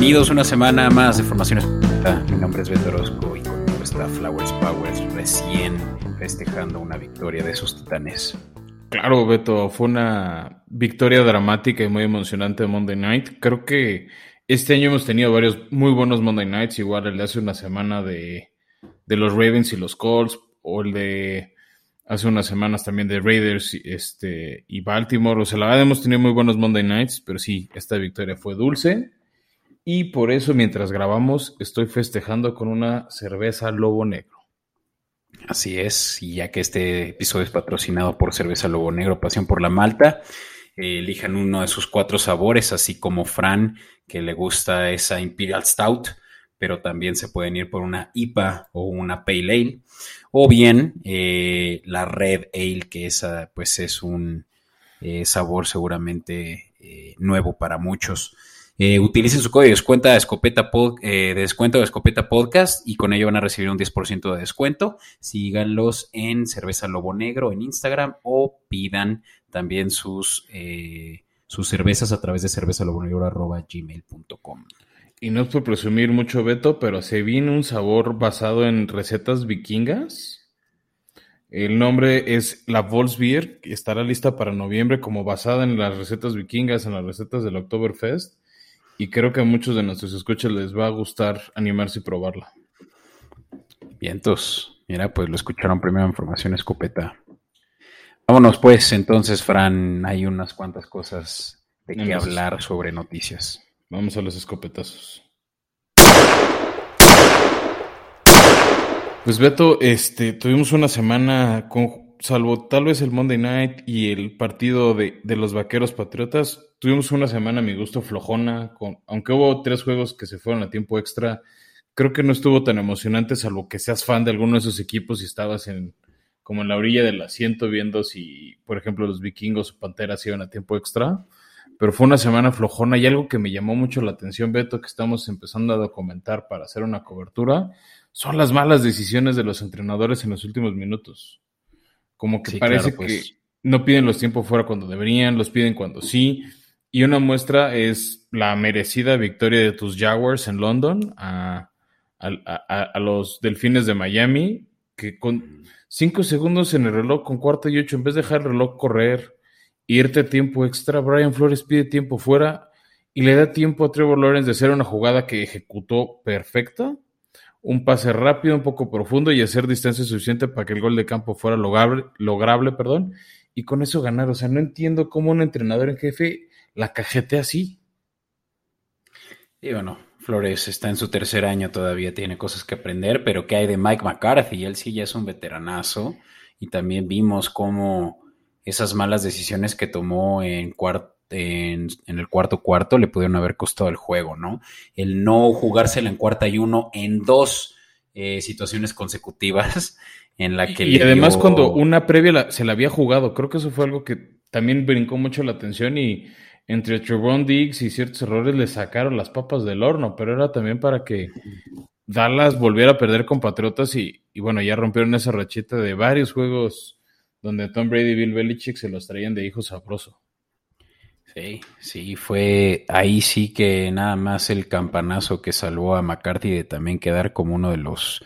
Bienvenidos una semana más de Formaciones. Mi nombre es Beto Orozco y conmigo está Flowers Powers recién festejando una victoria de sus titanes. Claro, Beto, fue una victoria dramática y muy emocionante de Monday Night. Creo que este año hemos tenido varios muy buenos Monday Nights, igual el de hace una semana de, de los Ravens y los Colts, o el de hace unas semanas también de Raiders este, y Baltimore. O sea, la verdad hemos tenido muy buenos Monday Nights, pero sí, esta victoria fue dulce. Y por eso, mientras grabamos, estoy festejando con una cerveza Lobo Negro. Así es, y ya que este episodio es patrocinado por Cerveza Lobo Negro, Pasión por la Malta, eh, elijan uno de sus cuatro sabores, así como Fran, que le gusta esa Imperial Stout pero también se pueden ir por una IPA o una Pale Ale, o bien eh, la Red Ale, que esa pues es un eh, sabor seguramente nuevo para muchos. Utilicen su código de descuento de, escopeta de descuento de Escopeta Podcast y con ello van a recibir un 10% de descuento. Síganlos en Cerveza Lobo Negro en Instagram o pidan también sus, sus cervezas a través de cervezalobonegro.gmail.com. Y no es por presumir mucho, Beto, pero se viene un sabor basado en recetas vikingas. El nombre es la Volksbier, que estará lista para noviembre como basada en las recetas vikingas, en las recetas del Oktoberfest. Y creo que a muchos de nuestros escuchas les va a gustar animarse y probarla. Vientos. Mira, pues lo escucharon primero en Formación Escopeta. Vámonos pues, entonces, Fran, hay unas cuantas cosas de qué hablar sobre noticias. Vamos a los escopetazos. Pues Beto, este, tuvimos una semana con, salvo tal vez el Monday Night y el partido de, los Vaqueros Patriotas, tuvimos una semana a mi gusto flojona, con, aunque hubo tres juegos que se fueron a tiempo extra, creo que no estuvo tan emocionante, salvo que seas fan de alguno de esos equipos y estabas en, como en la orilla del asiento viendo si, por ejemplo, los vikingos o panteras iban a tiempo extra pero fue una semana flojona y algo que me llamó mucho la atención, Beto, que estamos empezando a documentar para hacer una cobertura, son las malas decisiones de los entrenadores en los últimos minutos. Como que parece pues. que no piden los tiempos fuera cuando deberían, los piden cuando sí. Y una muestra es la merecida victoria de tus Jaguars en London a, a los Delfines de Miami, que con cinco segundos en el reloj, con cuarto y ocho, en vez de dejar el reloj correr, irte tiempo extra. Brian Flores pide tiempo fuera y le da tiempo a Trevor Lawrence de hacer una jugada que ejecutó perfecta, un pase rápido, un poco profundo y hacer distancia suficiente para que el gol de campo fuera lograble, lograble perdón, y con eso ganar. O sea, no entiendo cómo un entrenador en jefe la cajete así. Y bueno, Flores está en su tercer año todavía, tiene cosas que aprender, pero ¿qué hay de Mike McCarthy? Él sí ya es un veteranazo y también vimos cómo esas malas decisiones que tomó en, en, el cuarto cuarto le pudieron haber costado el juego, ¿no? El no jugársela en cuarta y uno en dos eh, situaciones consecutivas en la que... Y, además cuando una previa se la había jugado, creo que eso fue algo que también brincó mucho la atención y entre Trevon Diggs y ciertos errores le sacaron las papas del horno, pero era también para que Dallas volviera a perder con Patriotas y, y bueno, ya rompieron esa rachita de varios juegos donde Tom Brady y Bill Belichick se los traían de hijo sabroso. Sí, sí, fue ahí sí que nada más el campanazo que salvó a McCarthy de también quedar como uno de los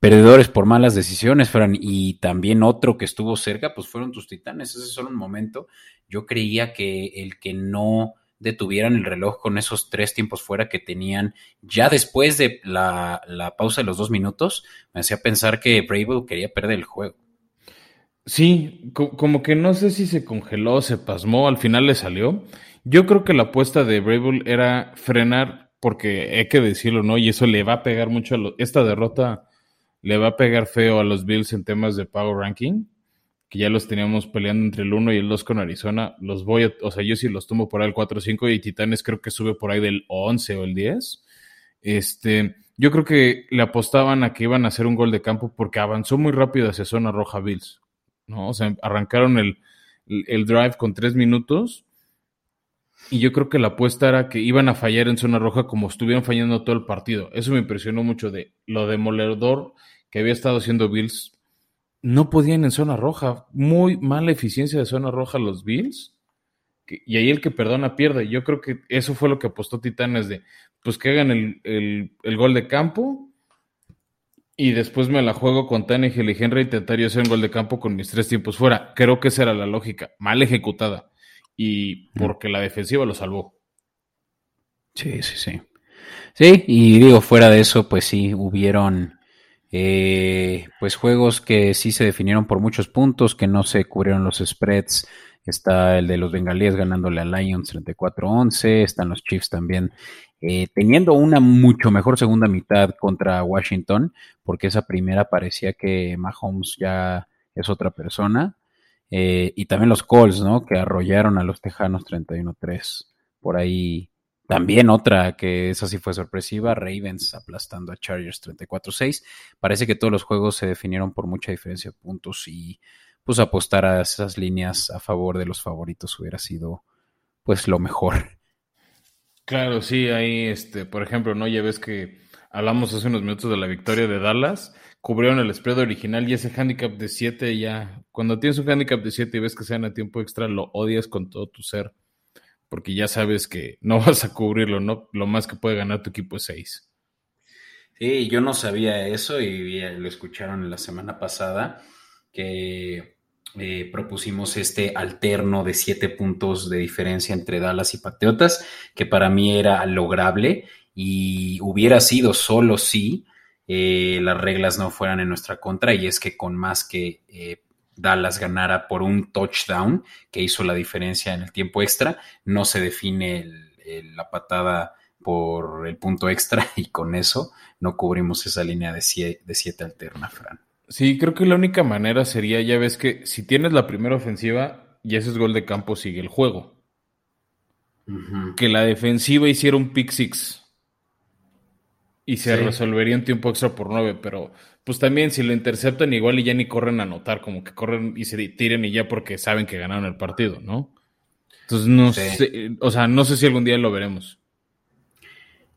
perdedores por malas decisiones, Fran. Y también otro que estuvo cerca, pues fueron tus titanes. Ese es solo un momento. Yo creía que el que no detuvieran el reloj con esos tres tiempos fuera que tenían ya después de la, la pausa de los dos minutos, me hacía pensar que Bravo quería perder el juego. Sí, como que no sé si se congeló, se pasmó, al final le salió. Yo creo que la apuesta de Brable era frenar, porque hay que decirlo, ¿no? Y eso le va a pegar mucho a esta derrota le va a pegar feo a los Bills en temas de power ranking, que ya los teníamos peleando entre el 1 y el 2 con Arizona. Los voy a, o sea, yo sí los tomo por ahí el 4-5 y Titanes creo que sube por ahí del 11 o el 10. Este, yo creo que le apostaban a que iban a hacer un gol de campo porque avanzó muy rápido hacia zona roja Bills. ¿No? O sea, arrancaron el, drive con tres minutos y yo creo que la apuesta era que iban a fallar en zona roja como estuvieron fallando todo el partido. Eso me impresionó mucho de lo demoledor que había estado haciendo Bills. No podían en zona roja. Muy mala eficiencia de zona roja los Bills. y ahí el que perdona pierde. Yo creo que eso fue lo que apostó Titanes de, pues que hagan el, gol de campo y después me la juego con Tannehill y Henry intentaría hacer un gol de campo con mis tres tiempos fuera. Creo que esa era la lógica, mal ejecutada y porque la defensiva lo salvó. Sí, sí, sí. Sí, y digo, fuera de eso, pues sí, hubieron eh, pues juegos que sí se definieron por muchos puntos, que no se cubrieron los spreads. Está el de los bengalíes ganándole a Lions 34-11, están los Chiefs también eh, teniendo una mucho mejor segunda mitad contra Washington, porque esa primera parecía que Mahomes ya es otra persona. Eh, y también los Colts, ¿no? Que arrollaron a los Tejanos 31-3. Por ahí también otra que esa sí fue sorpresiva, Ravens aplastando a Chargers 34-6. Parece que todos los juegos se definieron por mucha diferencia de puntos y pues apostar a esas líneas a favor de los favoritos hubiera sido pues lo mejor. Claro, sí, ahí, este, por ejemplo, ¿no? Ya ves que hablamos hace unos minutos de la victoria de Dallas cubrieron el spread original y ese handicap de 7 ya, cuando tienes un handicap de 7 y ves que sean a tiempo extra, lo odias con todo tu ser, porque ya sabes que no vas a cubrirlo, ¿no? Lo más que puede ganar tu equipo es 6. Sí, yo no sabía eso y lo escucharon la semana pasada, que eh, propusimos este alterno de 7 puntos de diferencia entre Dallas y Patriotas, que para mí era lograble y hubiera sido solo si eh, las reglas no fueran en nuestra contra y es que con más que eh, Dallas ganara por un touchdown que hizo la diferencia en el tiempo extra, no se define la patada por el punto extra y con eso no cubrimos esa línea de 7 alterna, Fran. Sí, creo que la única manera sería, ya ves que si tienes la primera ofensiva y ese es gol de campo, sigue el juego. Que la defensiva hiciera un pick six y se resolvería un tiempo extra por nueve, pero pues también si lo interceptan igual y ya ni corren a anotar, como que corren y se tiren y ya porque saben que ganaron el partido, ¿no? Entonces no sé, o sea, no sé si algún día lo veremos.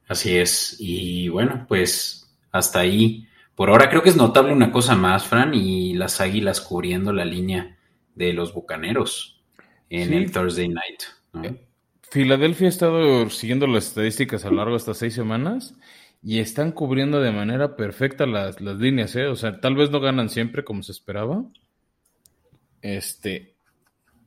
Así es, y bueno, pues hasta ahí. Por ahora creo que es notable una cosa más, Fran, y las águilas cubriendo la línea de los bucaneros en el Thursday night. Eh, Filadelfia ha estado siguiendo las estadísticas a lo largo de estas seis semanas y están cubriendo de manera perfecta las, líneas, ¿eh? O sea, tal vez no ganan siempre como se esperaba. Este,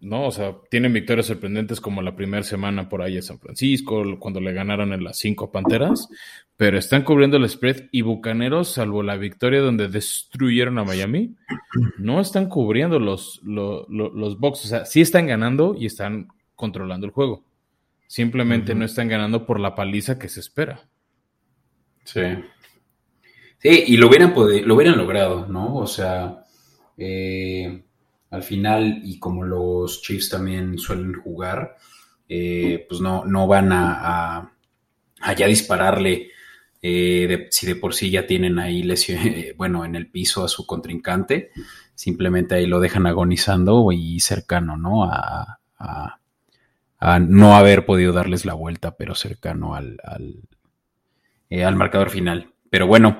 ¿no? O sea, tienen victorias sorprendentes como la primera semana por ahí en San Francisco, cuando le ganaron en las cinco Panteras, pero están cubriendo el spread y Bucaneros, salvo la victoria donde destruyeron a Miami, no están cubriendo los, los, los box. O sea, sí están ganando y están controlando el juego. Simplemente no están ganando por la paliza que se espera. Sí. Sí, y lo hubieran, lo hubieran logrado, ¿no? O sea, eh, al final, y como los Chiefs también suelen jugar, eh, pues no, no van a, ya dispararle eh, si de por sí ya tienen ahí lesión, bueno, en el piso a su contrincante, simplemente ahí lo dejan agonizando y cercano, ¿no? A, no haber podido darles la vuelta, pero cercano al, eh, al marcador final. Pero bueno,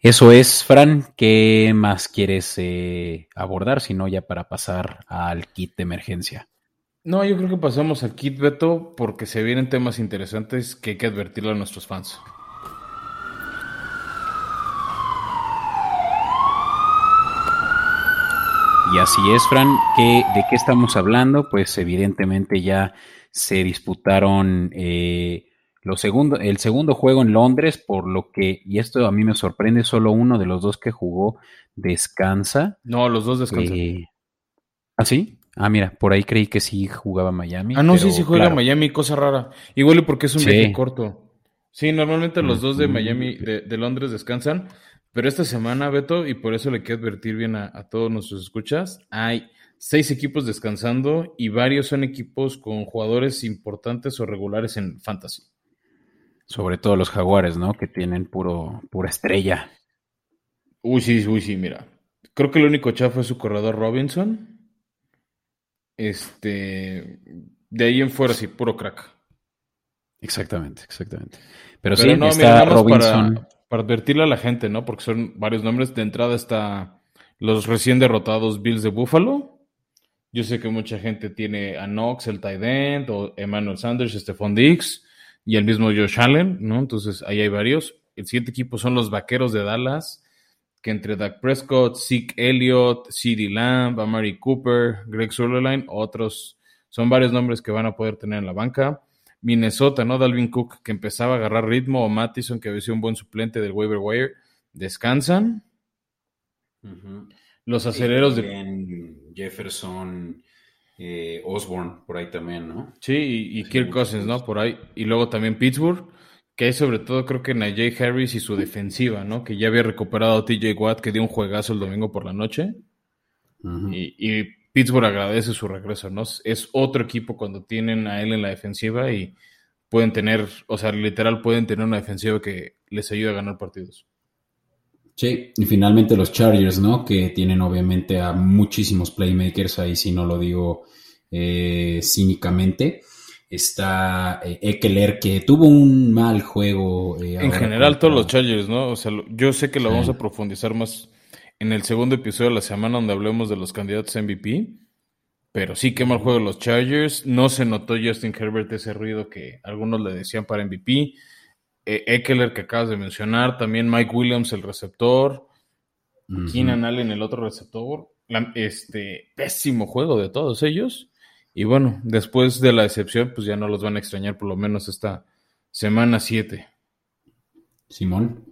eso es, Fran. ¿Qué más quieres eh, abordar? Si no, ya para pasar al kit de emergencia. No, yo creo que pasamos al kit, Beto, porque se vienen temas interesantes que hay que advertirle a nuestros fans. Y así es, Fran. ¿De qué estamos hablando? Pues evidentemente ya se disputaron eh, segundo, el segundo juego en Londres, por lo que, y esto a mí me sorprende, solo uno de los dos que jugó descansa. No, los dos descansan. Eh, ¿Ah, sí? Ah, mira, por ahí creí que sí jugaba Miami. Ah, no, sí, sí juega Miami, cosa rara. Igual y porque es un viaje corto. Sí, normalmente los dos de Miami, de, Londres descansan, pero esta semana, Beto, y por eso le quiero advertir bien a, a todos nuestros escuchas, hay seis equipos descansando y varios son equipos con jugadores importantes o regulares en fantasy. Sobre todo los jaguares, ¿no? Que tienen puro, pura estrella. Uy, sí, uy, sí, mira. Creo que el único chafo es su corredor Robinson. Este. De ahí en fuera, sí, puro crack. Exactamente, exactamente. Pero, sí, no, está Robinson. Para, advertirle a la gente, ¿no? Porque son varios nombres. De entrada está los recién derrotados Bills de Buffalo. Yo sé que mucha gente tiene a Knox, el tight end, o Emmanuel Sanders, Stephon Diggs, y el mismo Josh Allen, ¿no? Entonces ahí hay varios. El siguiente equipo son los Vaqueros de Dallas, que entre Dak Prescott, Zeke Elliott, CeeDee Lamb, Amari Cooper, Greg Sutherland, otros, son varios nombres que van a poder tener en la banca. Minnesota, ¿no? Dalvin Cook, que empezaba a agarrar ritmo, o Mattison, que había sido un buen suplente del waiver wire, descansan. Los aceleros de. Jefferson, eh, Osborne, por ahí también, ¿no? Sí, y, Kirk Cousins, ¿no? Por ahí. Y luego también Pittsburgh, que hay sobre todo creo que Najee Harris y su defensiva, ¿no? Que ya había recuperado a TJ Watt, que dio un juegazo el domingo por la noche. y, y, Pittsburgh agradece su regreso, ¿no? Es otro equipo cuando tienen a él en la defensiva y pueden tener, o sea, literal pueden tener una defensiva que les ayude a ganar partidos. Sí, y finalmente los Chargers, ¿no? Que tienen obviamente a muchísimos playmakers, ahí si no lo digo eh, cínicamente. Está eh, Eckler, que tuvo un mal juego. Eh, en general, todos los Chargers, ¿no? O sea, yo sé que lo vamos a profundizar más en el segundo episodio de la semana donde hablemos de los candidatos MVP. Pero sí, qué mal juego los Chargers. No se notó Justin Herbert ese ruido que algunos le decían para MVP. Eh, Eckler que acabas de mencionar. También Mike Williams, el receptor. Keenan Allen, el otro receptor. este pésimo juego de todos ellos. Y bueno, después de la decepción, pues ya no los van a extrañar por lo menos esta semana 7. Simón.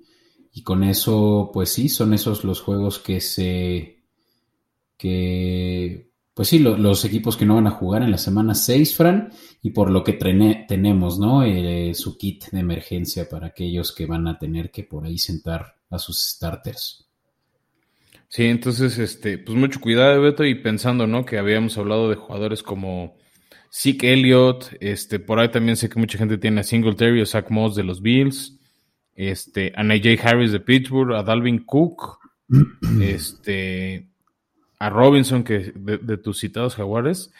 Y con eso, pues sí, son esos los juegos que se. que. Pues sí, los equipos que no van a jugar en la semana 6, Fran, y por lo que tenemos, ¿no? Eh, su kit de emergencia para aquellos que van a tener que por ahí sentar a sus starters. Sí, entonces, este, pues mucho cuidado, Beto, y pensando, ¿no? Que habíamos hablado de jugadores como Zeke Elliott, este, por ahí también sé que mucha gente tiene a Singletary o Zach Moss de los Bills este, a Najee Harris de Pittsburgh, a Dalvin Cook, este, a Robinson, que de, tus citados jaguares.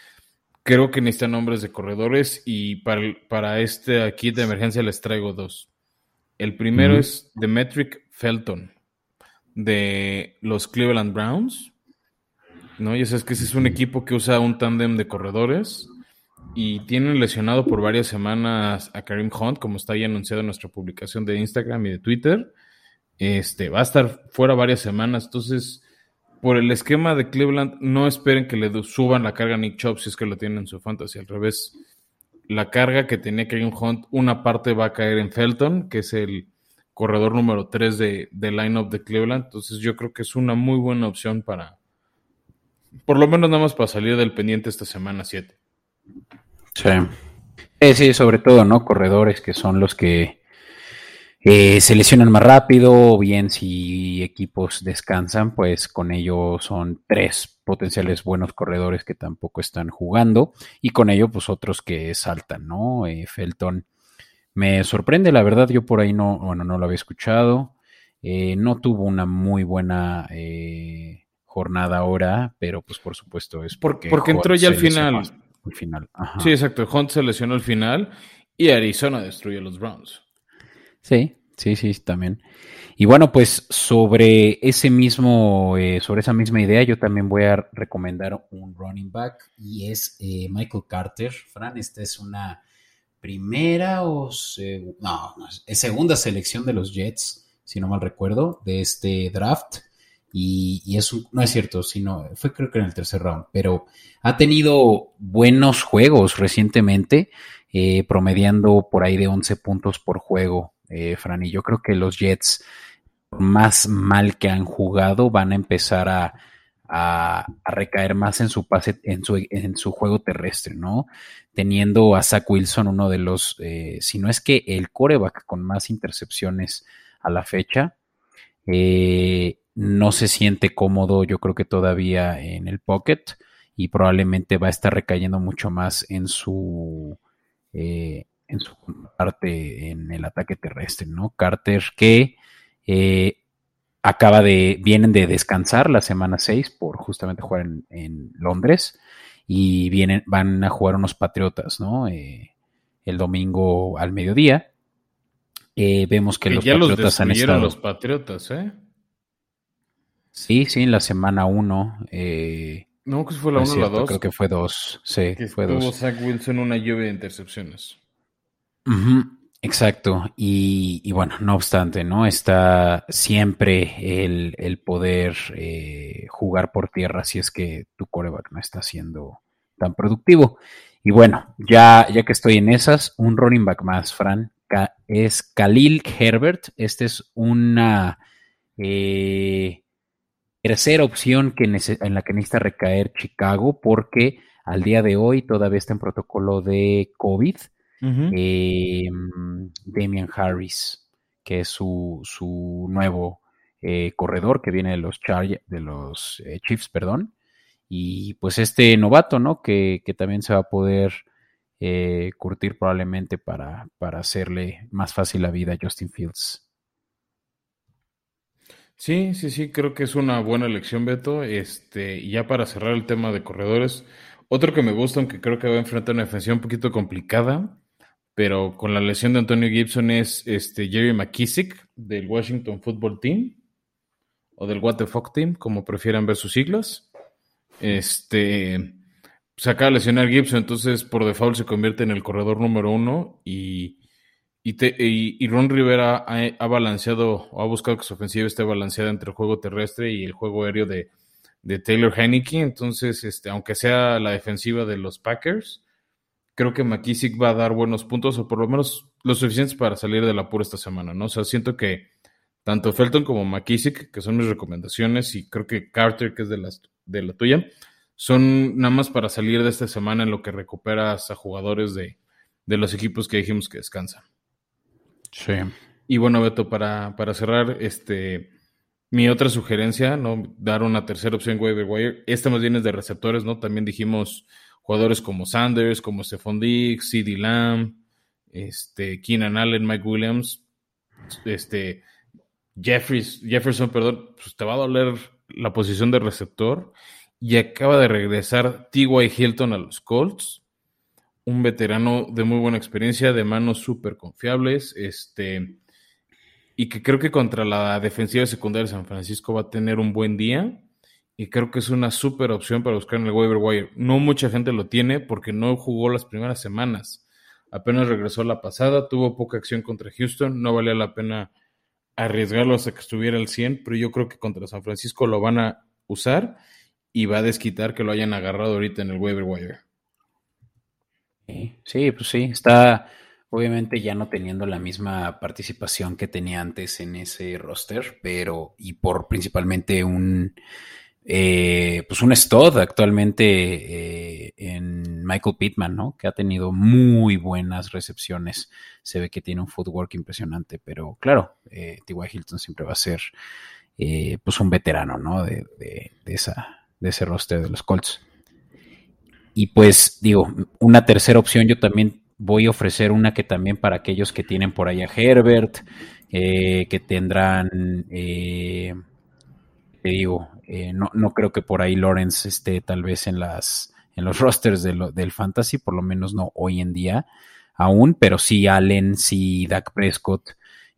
Creo que necesitan nombres de corredores y para, para este kit de emergencia les traigo dos. El primero es Demetric Felton de los Cleveland Browns. ¿no? Ya sabes que ese es un equipo que usa un tándem de corredores y tienen lesionado por varias semanas a Karim Hunt, como está ahí anunciado en nuestra publicación de Instagram y de Twitter. Este, va a estar fuera varias semanas, entonces por el esquema de Cleveland no esperen que le suban la carga a Nick Chubb si es que lo tienen en su fantasy, al revés. La carga que tenía Karim Hunt, una parte va a caer en Felton, que es el corredor número 3 de, de line-up de Cleveland, entonces yo creo que es una muy buena opción para, por lo menos nada más para salir del pendiente esta semana 7. Sí. sí, sobre todo, ¿no? Corredores que son los que eh, se lesionan más rápido, o bien si equipos descansan, pues con ello son tres potenciales buenos corredores que tampoco están jugando, y con ello, pues otros que saltan, ¿no? Eh, Felton me sorprende, la verdad, yo por ahí no, bueno, no lo había escuchado. Eh, no tuvo una muy buena jornada ahora, pero pues por supuesto es porque, porque entró ya al final final. Sí, exacto. Hunt se lesionó al final y Arizona destruyó a los Browns. Sí, sí, sí, también. Y bueno, pues sobre ese mismo, eh, sobre esa misma idea, yo también voy a recomendar un running back y es eh, Michael Carter. Fran, esta es una primera o no, es segunda selección de los Jets, si no mal recuerdo, de este draft. Y, es no es cierto, sino fue creo que en el tercer round, pero ha tenido buenos juegos recientemente, eh, promediando por ahí de 11 puntos por juego, eh, Fran. Y yo creo que los Jets, más mal que han jugado, van a empezar a, recaer más en su pase, en su, en su juego terrestre, ¿no? Teniendo a Zach Wilson, uno de los, eh, si no es que el coreback con más intercepciones a la fecha. Eh, no se siente cómodo, yo creo que todavía en el pocket y probablemente va a estar recayendo mucho más en su eh, en su parte en el ataque terrestre, ¿no? Carter que eh, acaba de vienen de descansar la semana 6 por justamente jugar en, Londres y vienen van a jugar unos Patriotas, ¿no? Eh, el domingo al mediodía. vemos que, los Patriotas han estado los Patriotas, ¿eh? Sí, sí, en la semana 1. Eh, No, que fue la 1 o la 2. Creo que fue 2. Sí, que fue tuvo 2. Zach Wilson una lluvia de intercepciones. Exacto. Y, y, bueno, no obstante, ¿no? Está siempre el, el poder eh, jugar por tierra si es que tu coreback no está siendo tan productivo. Y bueno, ya, ya que estoy en esas, un running back más, Fran, es Khalil Herbert. Esta es una eh, tercera opción que en la que necesita recaer Chicago porque al día de hoy todavía está en protocolo de COVID. Uh -huh. eh, Damian Harris, que es su, su nuevo eh, corredor que viene de los, de los eh, Chiefs, perdón. Y pues este novato, ¿no? Que, que también se va a poder curtir probablemente para, para hacerle más fácil la vida a Justin Fields. Sí, sí, sí, creo que es una buena elección, Beto. Este, y ya para cerrar el tema de corredores, otro que me gusta, aunque creo que va a enfrentar una defensiva un poquito complicada, pero con la lesión de Antonio Gibson es este Jerry McKissick del Washington Football Team o del What the Fuck Team, como prefieran ver sus siglas. Este se acaba de lesionar Gibson, entonces por default se convierte en el corredor número uno y, y, te, y, y Ron Rivera ha, ha, balanceado o ha buscado que su ofensiva esté balanceada entre el juego terrestre y el juego aéreo de, de Taylor Heineke. Entonces, este, aunque sea la defensiva de los Packers, creo que McKissick va a dar buenos puntos, o por lo menos lo suficientes para salir del apuro esta semana, ¿no? O sea, siento que tanto Felton como McKissick, que son mis recomendaciones, y creo que Carter, que es de, las, de la tuya, son nada más para salir de esta semana en lo que recuperas a jugadores de, de los equipos que dijimos que descansan. Sí. Y bueno, Beto, para, para cerrar, este, mi otra sugerencia, ¿no? Dar una tercera opción waiver wire. Esta más bien es de receptores, ¿no? También dijimos jugadores como Sanders, como Stephon Diggs, CeeDee Lamb, este, Keenan Allen, Mike Williams, este, Jeffries, Jefferson, perdón, pues te va a doler la posición de receptor. Y acaba de regresar T.Y. Hilton a los Colts, un veterano de muy buena experiencia, de manos súper confiables, este, y que creo que contra la defensiva secundaria de San Francisco va a tener un buen día y creo que es una súper opción para buscar en el waiver wire. No mucha gente lo tiene porque no jugó las primeras semanas. Apenas regresó la pasada, tuvo poca acción contra Houston, no valía la pena arriesgarlo hasta que estuviera al 100, pero yo creo que contra San Francisco lo van a usar y va a desquitar que lo hayan agarrado ahorita en el waiver wire. Sí, pues sí, está obviamente ya no teniendo la misma participación que tenía antes en ese roster, pero y por principalmente un eh, pues un stud actualmente eh, en Michael Pittman, ¿no? Que ha tenido muy buenas recepciones. Se ve que tiene un footwork impresionante, pero claro, eh, T.Y. Hilton siempre va a ser eh, pues un veterano, ¿no? De, esa, de ese roster de los Colts. Y pues digo, una tercera opción yo también voy a ofrecer una que también para aquellos que tienen por ahí a Herbert, que tendrán, eh, digo, eh, no, no, creo que por ahí Lawrence esté tal vez en las en los rosters del fantasy, por lo menos no hoy en día aún, pero sí Allen, sí Dak Prescott,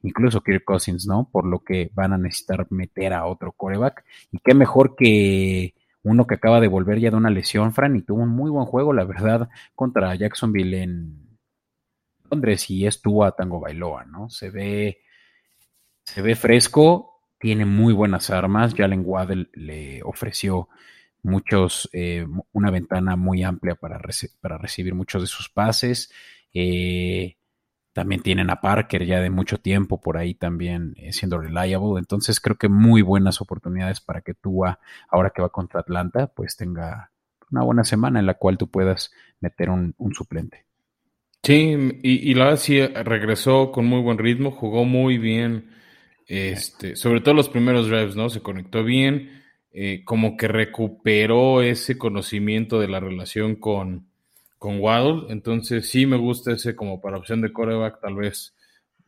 incluso Kirk Cousins, ¿no? Por lo que van a necesitar meter a otro coreback. Y qué mejor que uno que acaba de volver ya de una lesión, Fran, y tuvo un muy buen juego, la verdad, contra Jacksonville en Londres y estuvo a Tango Bailoa, ¿no? Se ve, se ve fresco, tiene muy buenas armas. Jalen Waddell le ofreció muchos, eh, una ventana muy amplia para, para, recibir muchos de sus pases. Eh, también tienen a Parker ya de mucho tiempo por ahí también eh, siendo reliable. Entonces creo que muy buenas oportunidades para que tú, ahora que va contra Atlanta, pues tenga una buena semana en la cual tú puedas meter un, suplente. Sí, y, y, la sí regresó con muy buen ritmo, jugó muy bien, este, sobre todo los primeros drives, ¿no? Se conectó bien, eh, como que recuperó ese conocimiento de la relación con, con Waddle, entonces sí me gusta ese como para opción de coreback, tal vez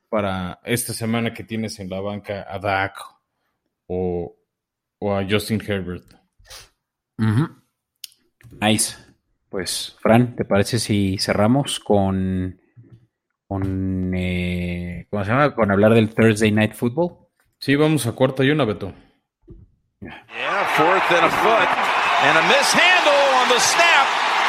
para esta semana que tienes en la banca a Dak o, o a Justin Herbert. Uh -huh. Nice. Pues, Fran, ¿te parece si cerramos con, con eh, ¿cómo se llama? Con hablar del Thursday Night Football. Sí, vamos a cuarta y una, Beto. Yeah, fourth and a foot. And a mishandle on the snap.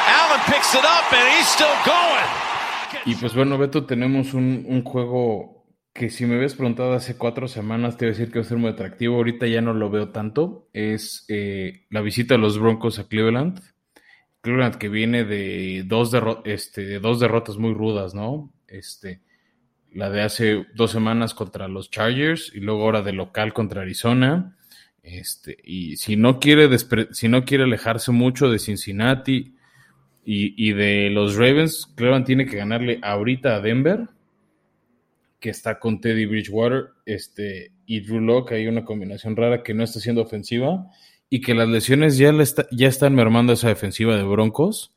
Allen picks it up and he's still going. Y pues bueno, Beto, tenemos un, un juego que si me habías preguntado hace cuatro semanas te iba a decir que va a ser muy atractivo. Ahorita ya no lo veo tanto. Es eh, la visita de los Broncos a Cleveland. Cleveland que viene de dos, este, de dos derrotas muy rudas, ¿no? Este, la de hace dos semanas contra los Chargers y luego ahora de local contra Arizona. Este, y si no quiere si no quiere alejarse mucho de Cincinnati y, y, de los Ravens, Cleveland tiene que ganarle ahorita a Denver, que está con Teddy Bridgewater, este, y Drew Locke, hay una combinación rara que no está siendo ofensiva, y que las lesiones ya, está, ya están mermando esa defensiva de Broncos.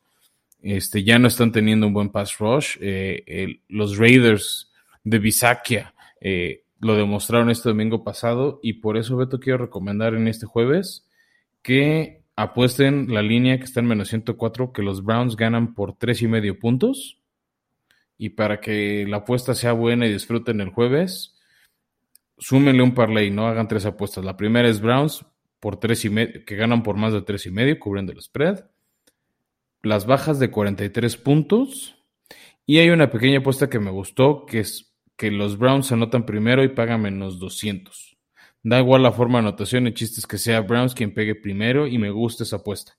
Este, ya no están teniendo un buen pass rush. Eh, los Raiders de Bisakia eh, lo demostraron este domingo pasado y por eso Beto quiero recomendar en este jueves que apuesten la línea que está en menos 104 que los Browns ganan por tres y medio puntos y para que la apuesta sea buena y disfruten el jueves súmenle un parlay, no hagan tres apuestas. La primera es Browns por tres y medio, que ganan por más de tres y medio, cubriendo el spread. Las bajas de 43 puntos. Y hay una pequeña apuesta que me gustó, que es que los Browns anotan primero y pagan menos 200. Da igual la forma de anotación, el chiste es que sea Browns quien pegue primero y me gusta esa apuesta.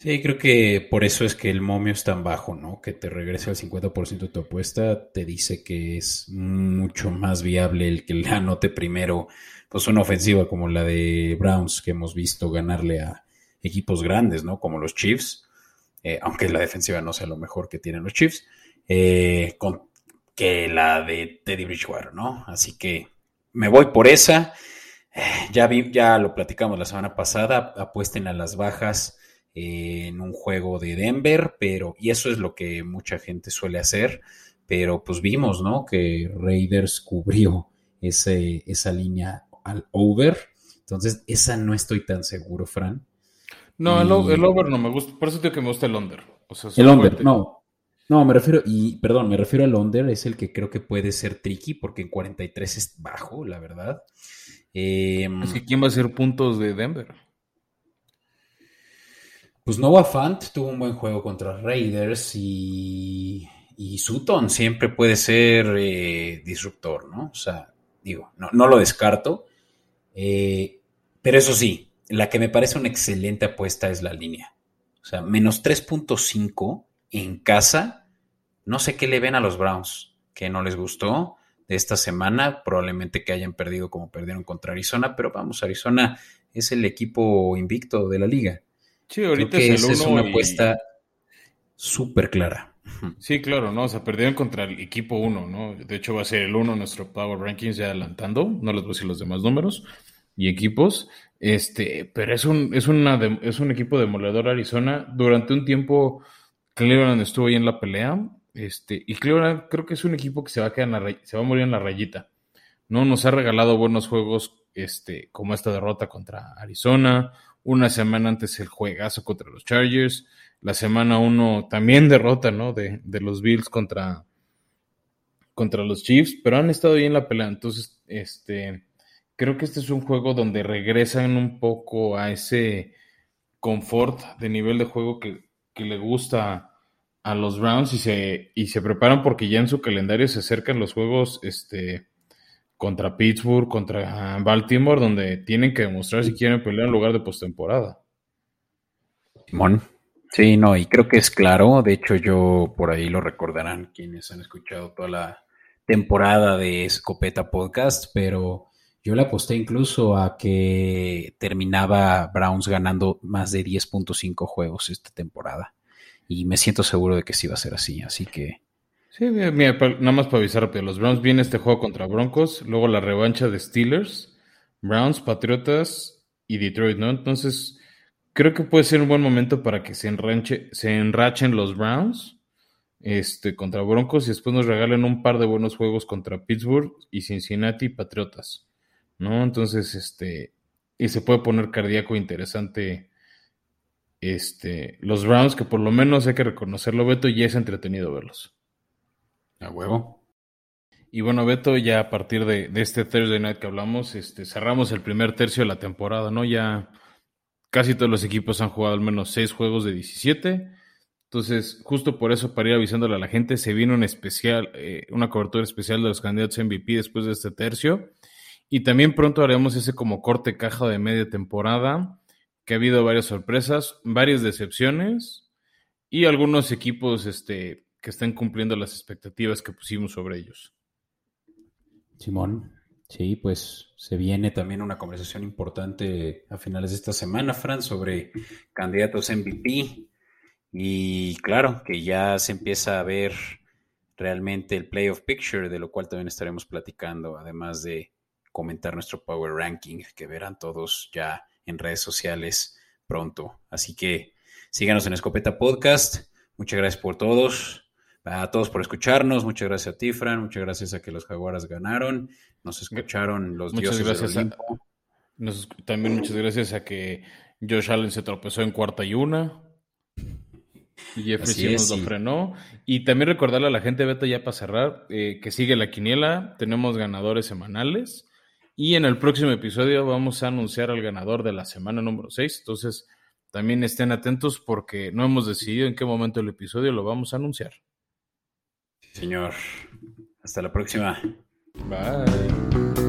Sí, creo que por eso es que el momio es tan bajo, ¿no? Que te regrese al 50% de tu apuesta, te dice que es mucho más viable el que le anote primero, pues una ofensiva como la de Browns que hemos visto ganarle a equipos grandes, ¿no? Como los Chiefs, eh, aunque la defensiva no sea lo mejor que tienen los Chiefs, eh, con que la de Teddy Bridgewater, ¿no? Así que me voy por esa. Eh, ya, vi, ya lo platicamos la semana pasada, apuesten a las bajas en un juego de Denver, pero, y eso es lo que mucha gente suele hacer, pero pues vimos, ¿no? Que Raiders cubrió ese, esa línea al over, entonces esa no estoy tan seguro, Fran. No, el, over no me gusta, por eso digo que me gusta el under. el under, no, no, me refiero, y perdón, me refiero al under, es el que creo que puede ser tricky porque en 43 es bajo, la verdad. Em, es que ¿quién va a hacer puntos de Denver? Pues Noah Fant tuvo un buen juego contra Raiders y, y Sutton siempre puede ser eh, disruptor, ¿no? O sea, digo, no, no lo descarto. Eh, pero eso sí, la que me parece una excelente apuesta es la línea. O sea, menos 3.5 en casa. No sé qué le ven a los Browns, que no les gustó de esta semana, probablemente que hayan perdido como perdieron contra Arizona, pero vamos, Arizona es el equipo invicto de la liga. Sí, ahorita es, es una apuesta súper clara. Sí, claro, ¿no? O sea, perdieron contra el equipo 1, ¿no? De hecho, va a ser el 1 nuestro Power Rankings ya adelantando, no les voy a decir los demás números y equipos, este, pero es un, es una, es un equipo demoledor Arizona. Durante un tiempo Cleveland estuvo ahí en la pelea. Este, y Cleveland creo que es un equipo que se va a quedar se va a morir en la rayita. No nos ha regalado buenos juegos, este, como esta derrota contra Arizona. Una semana antes el juegazo contra los Chargers. La semana uno también derrota, ¿no? De, de los Bills contra, contra los Chiefs, pero han estado ahí en la pelea. Entonces, este, creo que este es un juego donde regresan un poco a ese confort de nivel de juego que, le gusta a los Browns y se, y se preparan porque ya en su calendario se acercan los juegos este, contra Pittsburgh, contra Baltimore, donde tienen que demostrar si quieren pelear en lugar de postemporada. Simón. Sí, no, y creo que es claro. De hecho, yo por ahí lo recordarán quienes han escuchado toda la temporada de Escopeta Podcast, pero yo le aposté incluso a que terminaba Browns ganando más de 10.5 juegos esta temporada. Y me siento seguro de que sí va a ser así, así que... Sí, mira, nada más para avisar rápido, los Browns viene este juego contra Broncos, luego la revancha de Steelers, Browns, Patriotas y Detroit, ¿no? Entonces, creo que puede ser un buen momento para que se, enranche, se enrachen los Browns este, contra Broncos y después nos regalen un par de buenos juegos contra Pittsburgh y Cincinnati y Patriotas, ¿no? Entonces, este, y se puede poner cardíaco interesante este, los Browns, que por lo menos hay que reconocerlo, Beto, y es entretenido verlos. A huevo. Y bueno, Beto, ya a partir de, este Thursday night que hablamos, este, cerramos el primer tercio de la temporada, ¿no? Ya casi todos los equipos han jugado al menos seis juegos de 17. Entonces, justo por eso, para ir avisándole a la gente, se viene un especial, eh, una cobertura especial de los candidatos MVP después de este tercio. Y también pronto haremos ese como corte caja de media temporada, que ha habido varias sorpresas, varias decepciones y algunos equipos este, que están cumpliendo las expectativas que pusimos sobre ellos. Simón, sí, pues se viene también una conversación importante a finales de esta semana, Fran, sobre candidatos MVP. Y claro, que ya se empieza a ver realmente el playoff picture, de lo cual también estaremos platicando, además de comentar nuestro Power Ranking, que verán todos ya en redes sociales pronto. Así que síganos en Escopeta Podcast. Muchas gracias por todos a todos por escucharnos. Muchas gracias a ti, Fran. Muchas gracias a que los Jaguaras ganaron. Nos escucharon los muchas dioses gracias del A, también muchas gracias a que Josh Allen se tropezó en cuarta y una. Y Jeffrey Simmons lo frenó. Y también recordarle a la gente, Beta, ya para cerrar, eh, que sigue la quiniela. Tenemos ganadores semanales. Y en el próximo episodio vamos a anunciar al ganador de la semana número 6. Entonces, también estén atentos porque no hemos decidido en qué momento del episodio lo vamos a anunciar. Señor. Hasta la próxima. Bye.